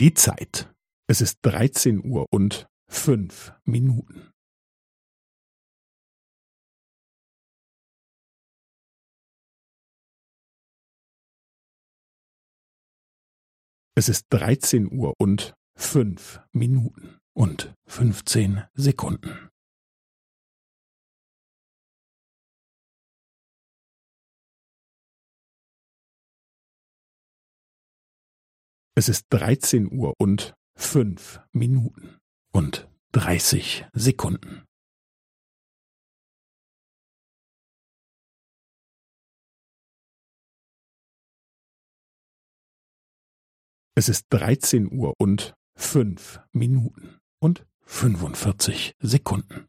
Die Zeit. Es ist dreizehn Uhr und fünf Minuten. Es ist dreizehn Uhr und fünf Minuten und fünfzehn Sekunden. Es ist dreizehn Uhr und fünf Minuten und dreißig Sekunden. Es ist dreizehn Uhr und fünf Minuten und fünfundvierzig Sekunden.